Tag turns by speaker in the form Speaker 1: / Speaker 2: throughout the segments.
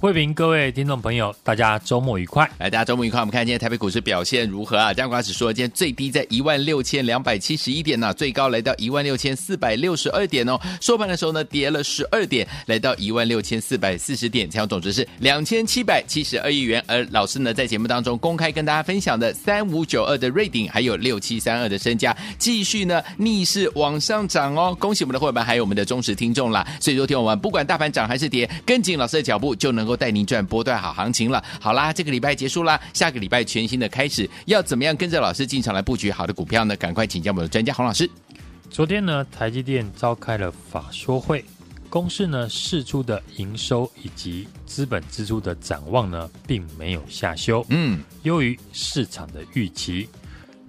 Speaker 1: 慧平，各位听众朋友，大家周末愉快！
Speaker 2: 来，大家周末愉快。我们看今天台北股市表现如何啊？加权指数今天最低在一万六千两百七十一点呢、最高来到一万六千四百六十二点哦。收盘的时候呢，跌了十二点，来到一万六千四百四十点，成交总值是两千七百七十二亿元。而老师呢，在节目当中公开跟大家分享的三五九二的瑞鼎，还有六七三二的身家，继续呢逆势往上涨哦。恭喜我们的会员，还有我们的忠实听众啦。所以说，听我们不管大盘涨还是跌，跟紧老师的脚步就能够带您赚波段好行情了。好啦，这个礼拜结束啦，下个礼拜全新的开始，要怎么样跟着老师进场来布局好的股票呢？赶快请教我们的专家洪老师。
Speaker 1: 昨天呢，台积电召开了法说会，公司呢释出的营收以及资本支出的展望呢，并没有下修，嗯，优于市场的预期。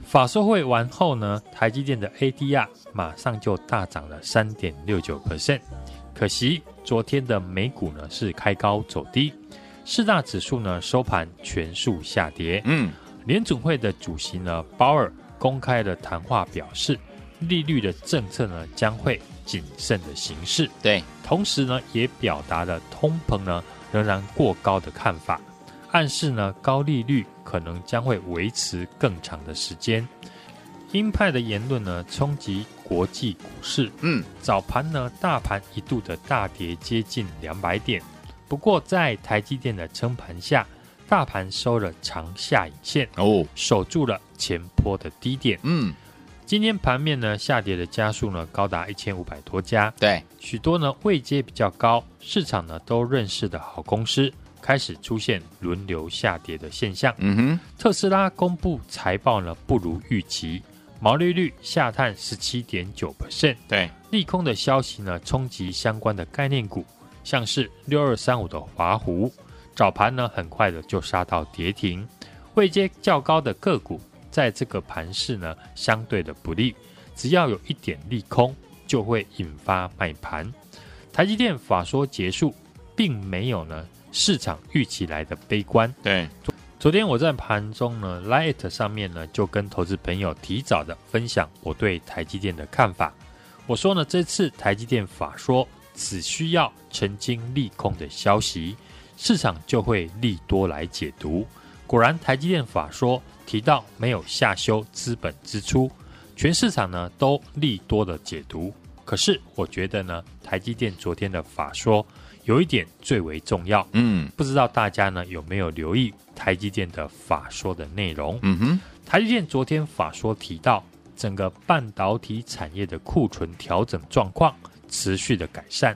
Speaker 1: 法说会完后呢，台积电的 ADR 马上就大涨了三点六九 percent，可惜。昨天的美股呢是开高走低，四大指数呢收盘全数下跌。嗯，联准会的主席呢鲍尔公开的谈话，表示利率的政策呢将会谨慎的行事。
Speaker 2: 对，
Speaker 1: 同时呢也表达了通膨呢仍然过高的看法，暗示呢高利率可能将会维持更长的时间。鹰派的言论呢，冲击国际股市。嗯，早盘呢，大盘一度的大跌接近两百点，不过在台积电的撑盘下，大盘收了长下影线哦，守住了前坡的低点。嗯，今天盘面呢，下跌的家数呢，高达一千五百多家。
Speaker 2: 对，
Speaker 1: 许多呢位阶比较高，市场呢都认识的好公司，开始出现轮流下跌的现象。嗯哼，特斯拉公布财报呢，不如预期。毛利率下探十七点九 percent，
Speaker 2: 对，
Speaker 1: 利空的消息呢，冲击相关的概念股，像是六二三五的华湖，早盘呢很快的就杀到跌停，位阶较高的个股，在这个盘势呢相对的不利，只要有一点利空，就会引发卖盘。台积电法说结束，并没有呢市场预期来的悲观，
Speaker 2: 对。
Speaker 1: 昨天我在盘中呢，Light 上面呢就跟投资朋友提早的分享我对台积电的看法。我说呢，这次台积电法说只需要澄清利空的消息，市场就会利多来解读。果然，台积电法说提到没有下修资本支出，全市场呢都利多的解读。可是我觉得呢，台积电昨天的法说有一点最为重要，嗯，不知道大家呢有没有留意？台积电的法说的内容，嗯哼，台积电昨天法说提到，整个半导体产业的库存调整状况持续的改善，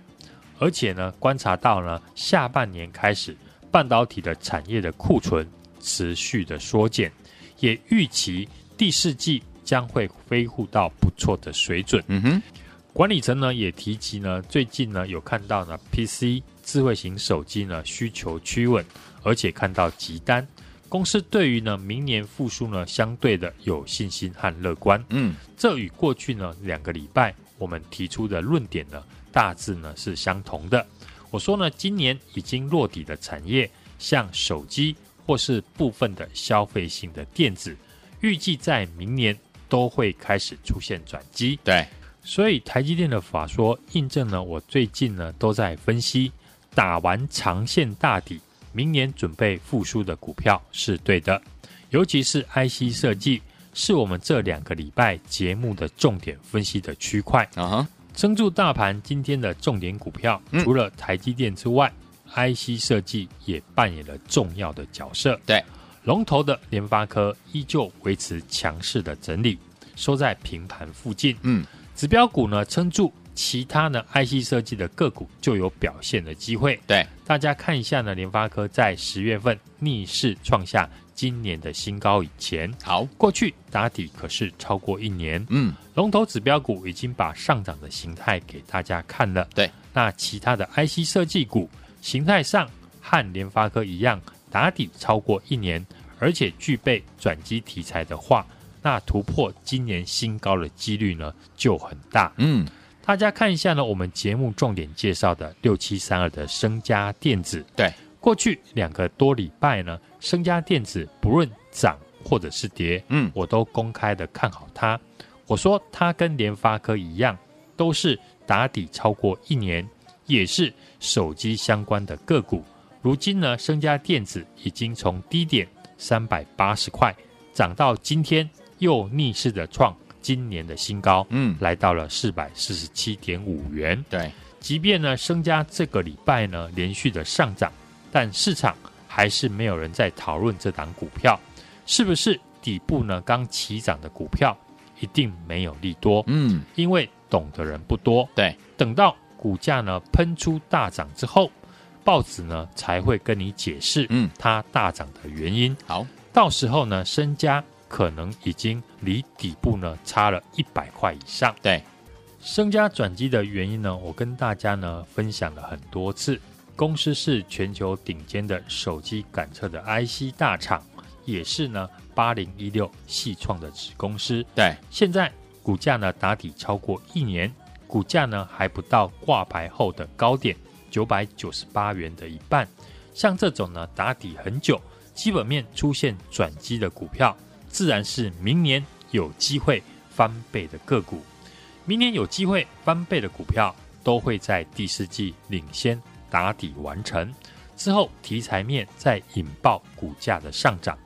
Speaker 1: 而且呢，观察到呢，下半年开始，半导体的产业的库存持续的缩减，也预期第四季将会恢复到不错的水准。嗯哼，管理层呢也提及呢，最近呢有看到呢 PC 智慧型手机呢需求趋稳。而且看到急单，公司对于呢明年复苏呢相对的有信心和乐观。嗯，这与过去呢两个礼拜我们提出的论点呢大致呢是相同的。我说呢，今年已经落底的产业，像手机或是部分的消费性的电子，预计在明年都会开始出现转机。
Speaker 2: 对，
Speaker 1: 所以台积电的法说印证了我最近呢都在分析，打完长线大底。明年准备复苏的股票是对的，尤其是 IC 设计，是我们这两个礼拜节目的重点分析的区块。啊哈，撑住大盘今天的重点股票，除了台积电之外，嗯，IC 设计也扮演了重要的角色。
Speaker 2: 对，
Speaker 1: 龙头的联发科依旧维持强势的整理，收在平盘附近。嗯，指标股呢撑住。其他呢，IC 设计的个股就有表现的机会。
Speaker 2: 对，
Speaker 1: 大家看一下呢，联发科在十月份逆势创下今年的新高以前，
Speaker 2: 好，
Speaker 1: 过去打底可是超过一年。嗯，龙头指标股已经把上涨的形态给大家看了。
Speaker 2: 对，
Speaker 1: 那其他的 IC 设计股形态上和联发科一样，打底超过一年，而且具备转机题材的话，那突破今年新高的几率呢就很大。嗯。大家看一下呢，我们节目重点介绍的六七三二的升家电子，
Speaker 2: 对，
Speaker 1: 过去两个多礼拜呢，升家电子不论涨或者是跌，
Speaker 2: 嗯，
Speaker 1: 我都公开的看好它。我说它跟联发科一样，都是打底超过一年，也是手机相关的个股。如今呢，升家电子已经从低点三百八十块涨到今天又逆势的创今年的新高，
Speaker 2: 嗯，
Speaker 1: 来到了四百四十七点五元。
Speaker 2: 对，
Speaker 1: 即便呢，升家这个礼拜呢连续的上涨，但市场还是没有人在讨论这档股票。是不是底部呢刚起涨的股票，一定没有利多，
Speaker 2: 嗯，
Speaker 1: 因为懂的人不多。
Speaker 2: 对，
Speaker 1: 等到股价呢喷出大涨之后，报纸呢才会跟你解释，
Speaker 2: 嗯，
Speaker 1: 它大涨的原因。
Speaker 2: 好，
Speaker 1: 到时候呢，升佳可能已经离底部呢差了一百块以上。
Speaker 2: 对，
Speaker 1: 升家转机的原因呢，我跟大家呢分享了很多次。公司是全球顶尖的手机感测的 IC 大厂，也是呢八零一六系创的子公司。
Speaker 2: 对，
Speaker 1: 现在股价呢打底超过一年，股价呢还不到挂牌后的高点。九百九十八元的一半，像这种呢打底很久，基本面出现转机的股票，自然是明年有机会翻倍的个股。明年有机会翻倍的股票，都会在第四季领先打底完成之后，题材面再引爆股价的上涨。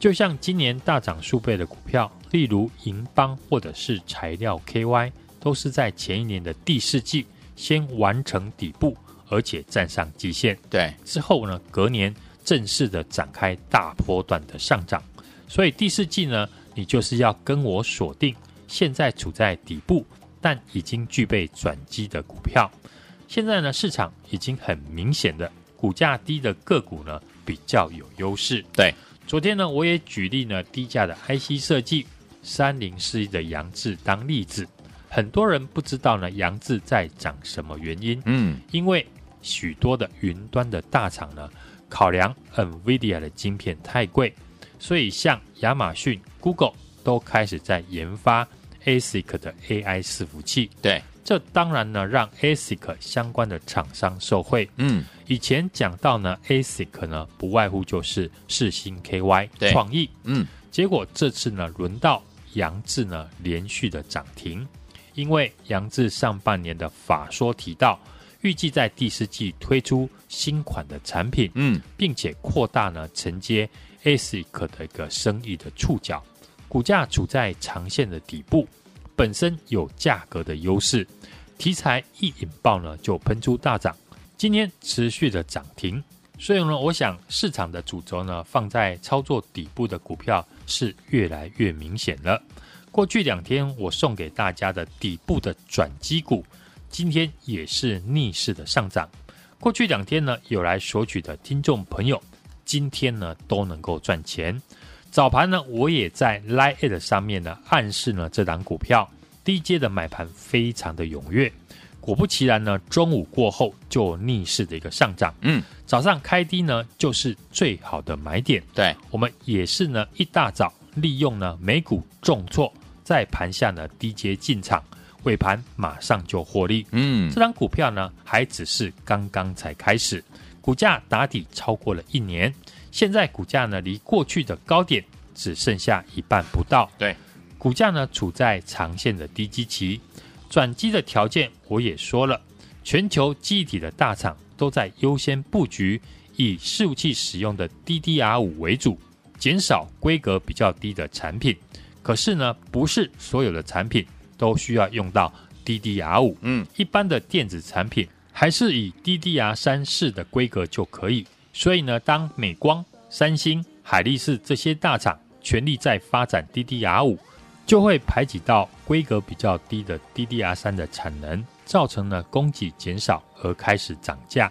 Speaker 1: 就像今年大涨数倍的股票，例如银邦或者是材料 KY，都是在前一年的第四季先完成底部。而且站上极限，
Speaker 2: 对
Speaker 1: 之后呢，隔年正式的展开大波段的上涨。所以第四季呢，你就是要跟我锁定现在处在底部，但已经具备转机的股票。现在呢，市场已经很明显的股价低的个股呢，比较有优势。
Speaker 2: 对，
Speaker 1: 昨天呢，我也举例呢低价的 IC 设计三零四一的杨志当例子。很多人不知道呢，杨志在涨什么原因？
Speaker 2: 嗯，
Speaker 1: 因为许多的云端的大厂呢，考量 NVIDIA 的晶片太贵，所以像亚马逊、Google 都开始在研发 ASIC 的 AI 伺服器。
Speaker 2: 对，
Speaker 1: 这当然呢，让 ASIC 相关的厂商受惠。
Speaker 2: 嗯，
Speaker 1: 以前讲到呢，ASIC 呢，不外乎就是世星 KY、创意。
Speaker 2: 嗯，
Speaker 1: 结果这次呢，轮到扬智呢，连续的涨停，因为扬智上半年的法说提到。预计在第四季推出新款的产品，
Speaker 2: 嗯，
Speaker 1: 并且扩大呢承接 ASIC 的一个生意的触角，股价处在长线的底部，本身有价格的优势，题材一引爆呢就喷出大涨，今天持续的涨停，所以呢，我想市场的主轴呢放在操作底部的股票是越来越明显了。过去两天我送给大家的底部的转机股。今天也是逆势的上涨，过去两天呢有来索取的听众朋友，今天呢都能够赚钱。早盘呢我也在 Line@ 上面呢暗示呢这档股票低阶的买盘非常的踊跃，果不其然呢中午过后就逆势的一个上涨。
Speaker 2: 嗯，早
Speaker 1: 上开低呢就是最好的买点。
Speaker 2: 对，
Speaker 1: 我们也是呢一大早利用呢美股重挫，在盘下呢低阶进场。尾盘马上就获利，
Speaker 2: 嗯，
Speaker 1: 这张股票呢还只是刚刚才开始，股价打底超过了一年，现在股价呢离过去的高点只剩下一半不到，
Speaker 2: 对，
Speaker 1: 股价呢处在长线的低基期，转机的条件我也说了，全球记忆体的大厂都在优先布局以伺服器使用的 DDR 五为主，减少规格比较低的产品，可是呢不是所有的产品。都需要用到 DDR 五。
Speaker 2: 嗯，
Speaker 1: 一般的电子产品还是以 DDR 三四的规格就可以。所以呢，当美光、三星、海力士这些大厂全力在发展 DDR5，就会排挤到规格比较低的 DDR 三的产能，造成了供给减少而开始涨价。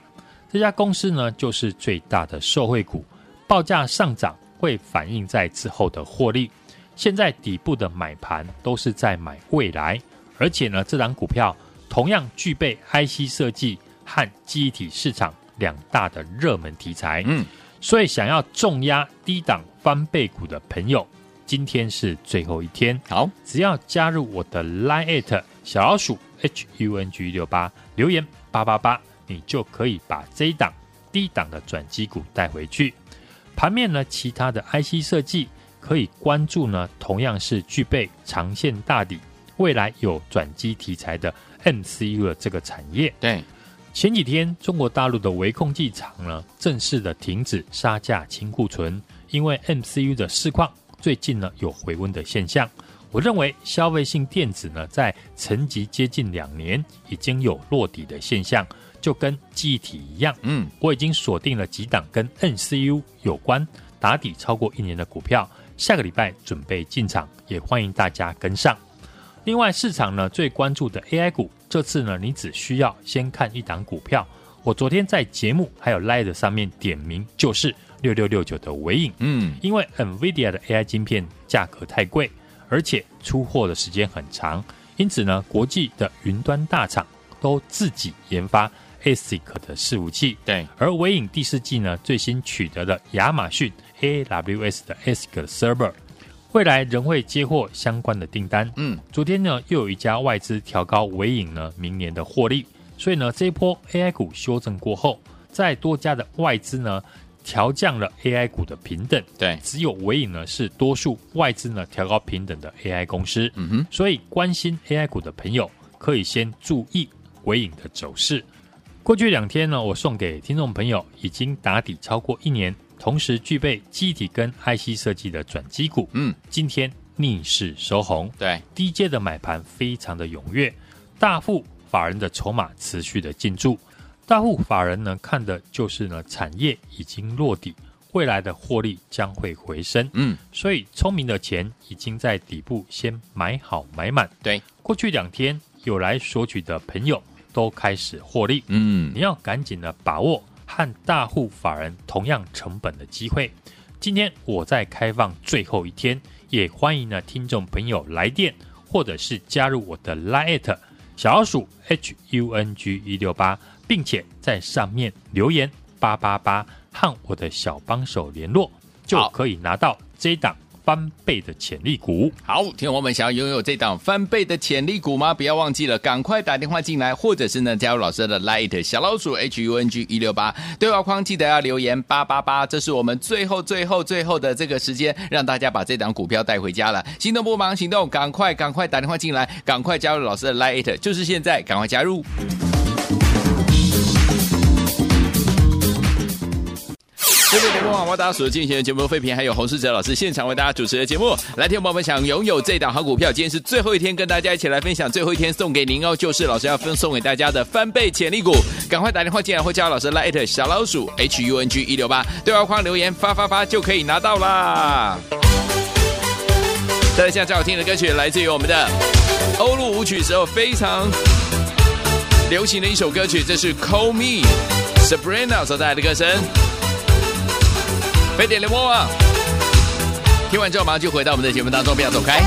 Speaker 1: 这家公司呢，就是最大的受惠股，报价上涨会反映在之后的获利。现在底部的买盘都是在买未来，而且呢，这档股票同样具备 IC 设计和记忆体市场两大的热门题材。
Speaker 2: 嗯，
Speaker 1: 所以想要重压低档翻倍股的朋友，今天是最后一天。
Speaker 2: 好，
Speaker 1: 只要加入我的 Line@ 小老鼠 HUNG 六八留言八八八，你就可以把这一档低档的转机股带回去。盘面呢，其他的 IC 设计可以关注呢，同样是具备长线大底、未来有转机题材的 MCU 的这个产业。
Speaker 2: 对，
Speaker 1: 前几天中国大陆的微控技厂呢，正式的停止杀价清库存，因为 MCU 的市况最近呢有回温的现象。我认为消费性电子呢，在沉寂接近两年，已经有落底的现象。就跟记忆体一样，嗯，我已经锁定了几档跟 NCU 有关、打底超过一年的股票，下个礼拜准备进场，也欢迎大家跟上。另外，市场呢最关注的 AI 股，这次呢你只需要先看一档股票，我昨天在节目还有 Live 上面点名，就是六六六九的尾影，嗯，因为 NVIDIA 的 AI 晶片价格太贵，而且出货的时间很长，因此呢，国际的云端大厂都自己研发。ASIC 的伺服器，
Speaker 2: 对，
Speaker 1: 而尾影第四季呢，最新取得了亚马逊 AWS 的 ASIC 的 server，未来仍会接获相关的订单。嗯，昨天呢，又有一家外资调高尾影呢明年的获利，所以呢，这一波 AI 股修正过后，在多家的外资呢调降了 AI 股的平等。
Speaker 2: 对，
Speaker 1: 只有尾影呢是多数外资呢调高平等的 AI 公司。嗯哼，所以关心 AI 股的朋友可以先注意尾影的走势。过去两天呢，我送给听众朋友已经打底超过一年，同时具备记忆体跟 IC 设计的转机股。嗯，今天逆势收红，
Speaker 2: 对，
Speaker 1: 低阶的买盘非常的踊跃，大户法人的筹码持续的进驻。大户法人呢看的就是呢产业已经落底，未来的获利将会回升。嗯，所以聪明的钱已经在底部先买好买满。
Speaker 2: 对，
Speaker 1: 过去两天有来索取的朋友。都开始获利，嗯，你要赶紧的把握和大户法人同样成本的机会。今天我在开放最后一天，也欢迎呢听众朋友来电，或者是加入我的 Line 小老鼠 H U N G 一六八，并且在上面留言八八八，和我的小帮手联络，就可以拿到这档。翻倍的潜力股，
Speaker 2: 好，听众朋友们想要拥有这档翻倍的潜力股吗？不要忘记了，赶快打电话进来，或者是呢加入老师的 Light 小老鼠 H U N G 一六八对话框，记得要留言八八八，这是我们最后最后最后的这个时间，让大家把这档股票带回家了。心动不忙行动，赶快赶快打电话进来，赶快加入老师的 Light，就是现在，赶快加入。各位听众朋友们，大家所进行的节目废品，还有洪世哲老师现场为大家主持的节目。来，听众朋友们想拥有这档好股票，今天是最后一天，跟大家一起来分享最后一天送给您哦，就是老师要分送给大家的翻倍潜力股，赶快打电话进来或加老师 Line 小老鼠 H U N G 一六八对话框留言发发发就可以拿到啦。大家现在最好听的歌曲来自于我们的欧陆舞曲时候非常流行的一首歌曲，这是 Call Me Sabrina 所带来的歌声。飞碟联播网，听完之后马上就回到我们的节目当中，不要走开。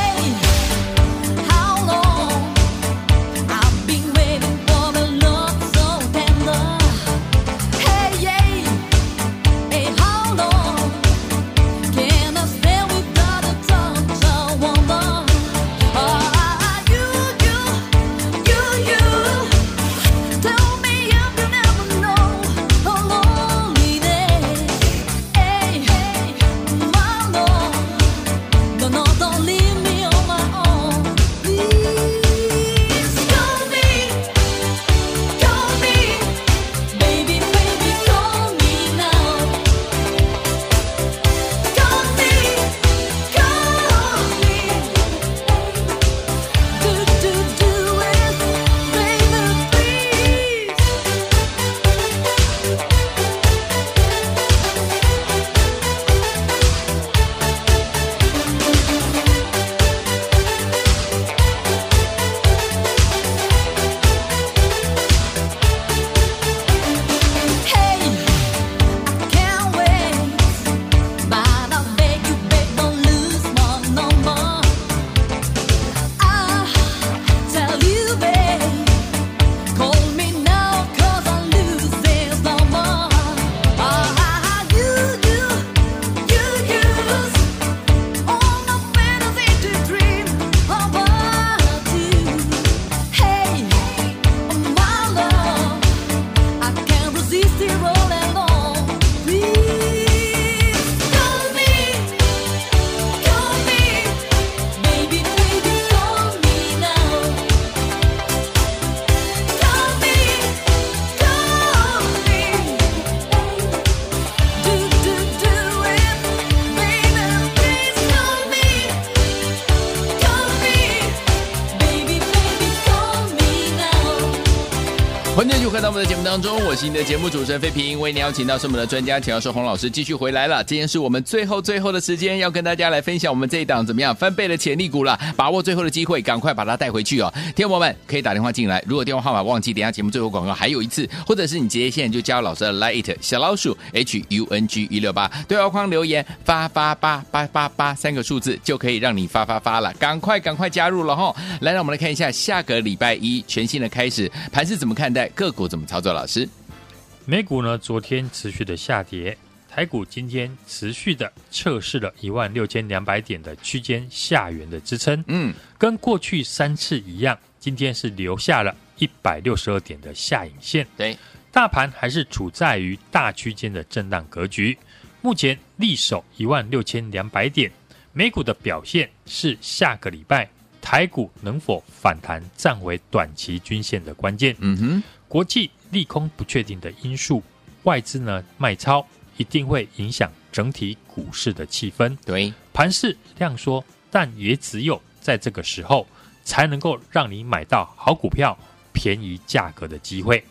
Speaker 2: 的节目当中，我是你的节目主持人费平，为你邀请到是我们的专家钱教授洪老师继续回来了。今天是我们最后最后的时间，要跟大家来分享我们这一档怎么样翻倍的潜力股了，把握最后的机会，赶快把它带回去哦。听众友们可以打电话进来，如果电话号码忘记，等下节目最后广告还有一次，或者是你直接现在就加老师的 light 小老鼠 H U N G 一六八对话框留言发发八八八八三个数字就可以让你发发发了，赶快赶快加入了哈。来，让我们来看一下下个礼拜一全新的开始，盘是怎么看待个股？怎么操作？老师，
Speaker 1: 美股呢？昨天持续的下跌，台股今天持续的测试了一万六千两百点的区间下缘的支撑。嗯，跟过去三次一样，今天是留下了一百六十二点的下影线。
Speaker 2: 对，
Speaker 1: 大盘还是处在于大区间的震荡格局，目前力守一万六千两百点。美股的表现是下个礼拜台股能否反弹，站回短期均线的关键。嗯哼。国际利空不确定的因素，外资呢卖超一定会影响整体股市的气氛。
Speaker 2: 对，
Speaker 1: 盘势量缩，但也只有在这个时候才能够让你买到好股票、便宜价格的机会。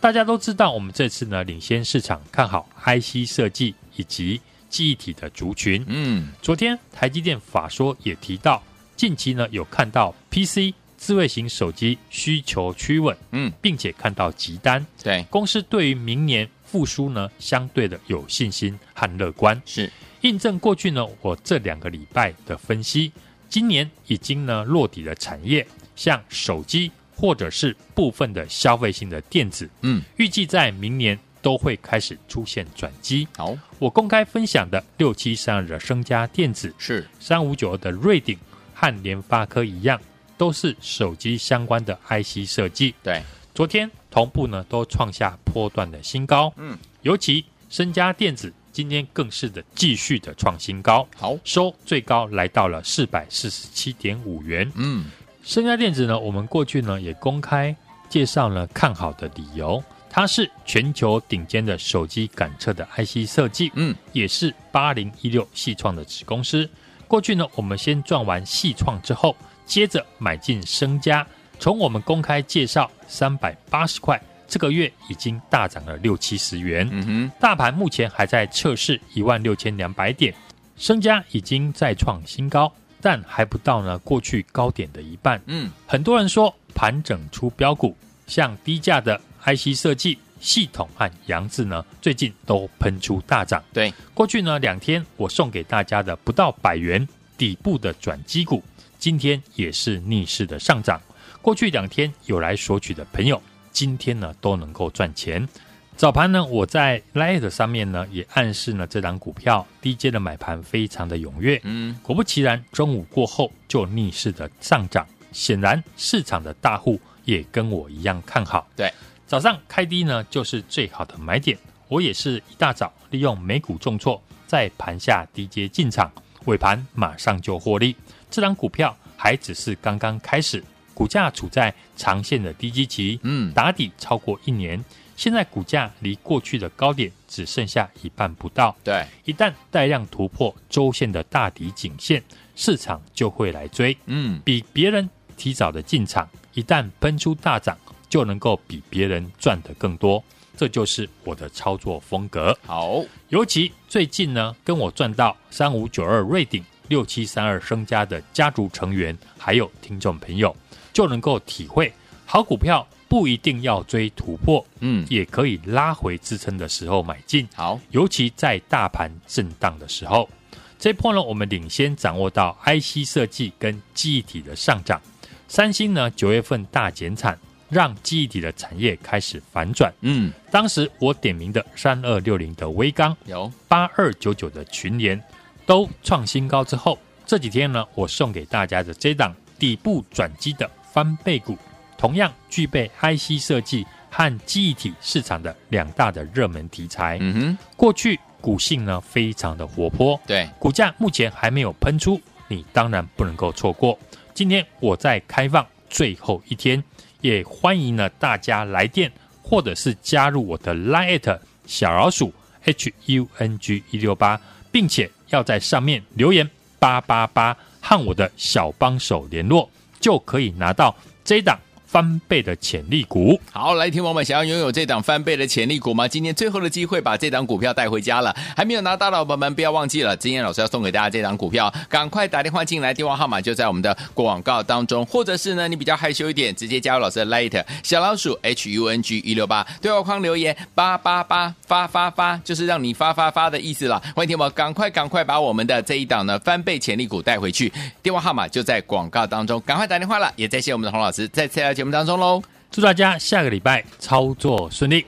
Speaker 1: 大家都知道，我们这次呢领先市场看好 IC 设计以及记忆体的族群。嗯，昨天台积电法说也提到，近期呢有看到 PC。智慧型手机需求趋稳，嗯，并且看到急单，
Speaker 2: 对。
Speaker 1: 公司对于明年复苏呢，相对的有信心和乐观，
Speaker 2: 是。
Speaker 1: 印证过去呢我这两个礼拜的分析，今年已经呢落底的产业，像手机或者是部分的消费性的电子，嗯，预计在明年都会开始出现转机。
Speaker 2: 好，
Speaker 1: 我公开分享的六七三二的升家电子
Speaker 2: 是。
Speaker 1: 三五九二的瑞鼎和联发科一样。都是手机相关的 IC 设计，
Speaker 2: 对，
Speaker 1: 昨天同步呢都创下波段的新高，嗯，尤其升佳电子今天更是的继续的创新高，
Speaker 2: 好，
Speaker 1: 收最高来到了四百四十七点五元，
Speaker 2: 嗯，
Speaker 1: 升佳电子呢，我们过去呢也公开介绍了看好的理由，它是全球顶尖的手机感测的 IC 设计，嗯，也是八零一六系创的子公司，过去呢我们先赚完系创之后。接着买进升家，从我们公开介绍三百八十块，这个月已经大涨了六七十元。嗯哼，大盘目前还在测试一万六千两百点，升家已经再创新高，但还不到呢过去高点的一半。嗯，很多人说盘整出标股，像低价的 IC 设计、系统和杨志呢，最近都喷出大涨。
Speaker 2: 对，
Speaker 1: 过去呢两天我送给大家的不到百元底部的转机股。今天也是逆势的上涨，过去两天有来索取的朋友，今天呢都能够赚钱。早盘呢，我在 Line 上面呢也暗示呢这档股票低阶的买盘非常的踊跃。嗯，果不其然，中午过后就逆势的上涨。显然市场的大户也跟我一样看好。
Speaker 2: 对，
Speaker 1: 早上开低呢就是最好的买点。我也是一大早利用美股重挫，在盘下低阶进场，尾盘马上就获利。这档股票还只是刚刚开始，股价处在长线的低基期，嗯，打底超过一年，现在股价离过去的高点只剩下一半不到。
Speaker 2: 对，
Speaker 1: 一旦带量突破周线的大底颈线，市场就会来追，嗯，比别人提早的进场，一旦喷出大涨，就能够比别人赚得更多。这就是我的操作风格。
Speaker 2: 好，
Speaker 1: 尤其最近呢，跟我赚到三五九二瑞鼎。六七三二升家的家族成员，还有听众朋友，就能够体会好股票不一定要追突破，嗯，也可以拉回支撑的时候买进。
Speaker 2: 好，
Speaker 1: 尤其在大盘震荡的时候，这一波呢，我们领先掌握到 IC 设计跟记忆体的上涨。三星呢，九月份大减产，让记忆体的产业开始反转。嗯，当时我点名的三二六零的微刚，有八二九九的群联。都创新高之后，这几天呢，我送给大家的这档底部转机的翻倍股，同样具备 IC 设计和记忆体市场的两大的热门题材。嗯哼，过去股性呢非常的活泼，
Speaker 2: 对，
Speaker 1: 股价目前还没有喷出，你当然不能够错过。今天我在开放最后一天，也欢迎呢大家来电或者是加入我的 Line@ 小老鼠 H U N G 一六八，并且。要在上面留言八八八和我的小帮手联络，就可以拿到这一档翻倍的潜力股。
Speaker 2: 好，来，听友们，想要拥有这档翻倍的潜力股吗？今天最后的机会，把这档股票带回家了。还没有拿到的宝宝们，不要忘记了，今天老师要送给大家这档股票，赶快打电话进来，电话号码就在我们的广告当中，或者是呢，你比较害羞一点，直接加入老师的 Light 小老鼠 H U N G 一六八，对话框留言八八八发发发，就是让你发发发的意思了。欢迎听我，赶快赶快把我们的这一档呢翻倍潜力股带回去，电话号码就在广告当中，赶快打电话了。也再谢我们的洪老师在这条目当中喽，
Speaker 1: 祝大家下个礼拜操作顺利。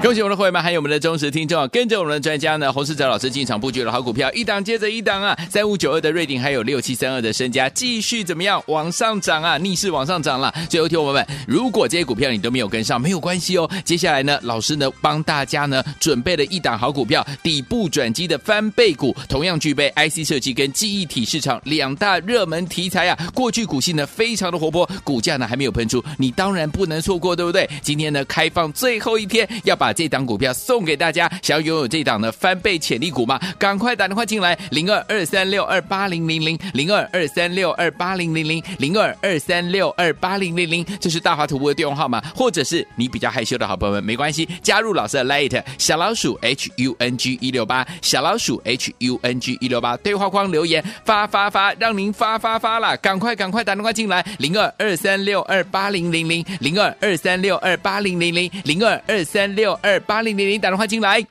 Speaker 2: 恭喜我们的会员们，还有我们的忠实听众啊！跟着我们的专家呢，洪世哲老师进场布局了好股票，一档接着一档啊！三五九二的瑞鼎，还有六七三二的身家，继续怎么样往上涨啊？逆势往上涨了。最后听我们，如果这些股票你都没有跟上，没有关系哦。接下来呢，老师呢帮大家呢准备了一档好股票，底部转机的翻倍股，同样具备 IC 设计跟记忆体市场两大热门题材啊。过去股性呢非常的活泼，股价呢还没有喷出，你当然不能错过，对不对？今天呢开放最后一天，要把把这档股票送给大家，想要拥有这档的翻倍潜力股吗？赶快打电话进来，零二二三六二八零零零，零二二三六二八零零零，零二二三六二八零零零，这是大华图博的电话号码，或者是你比较害羞的好朋友们，没关系，加入老师的 Light 小老鼠 H U N G 一六八，小老鼠 H U N G 一六八，对话框留言发发发，让您发发发了，赶快赶快打电话进来，零二二三六二八零零零，零二二三六二八零零零，零二二三六。二八零零零打电话进来。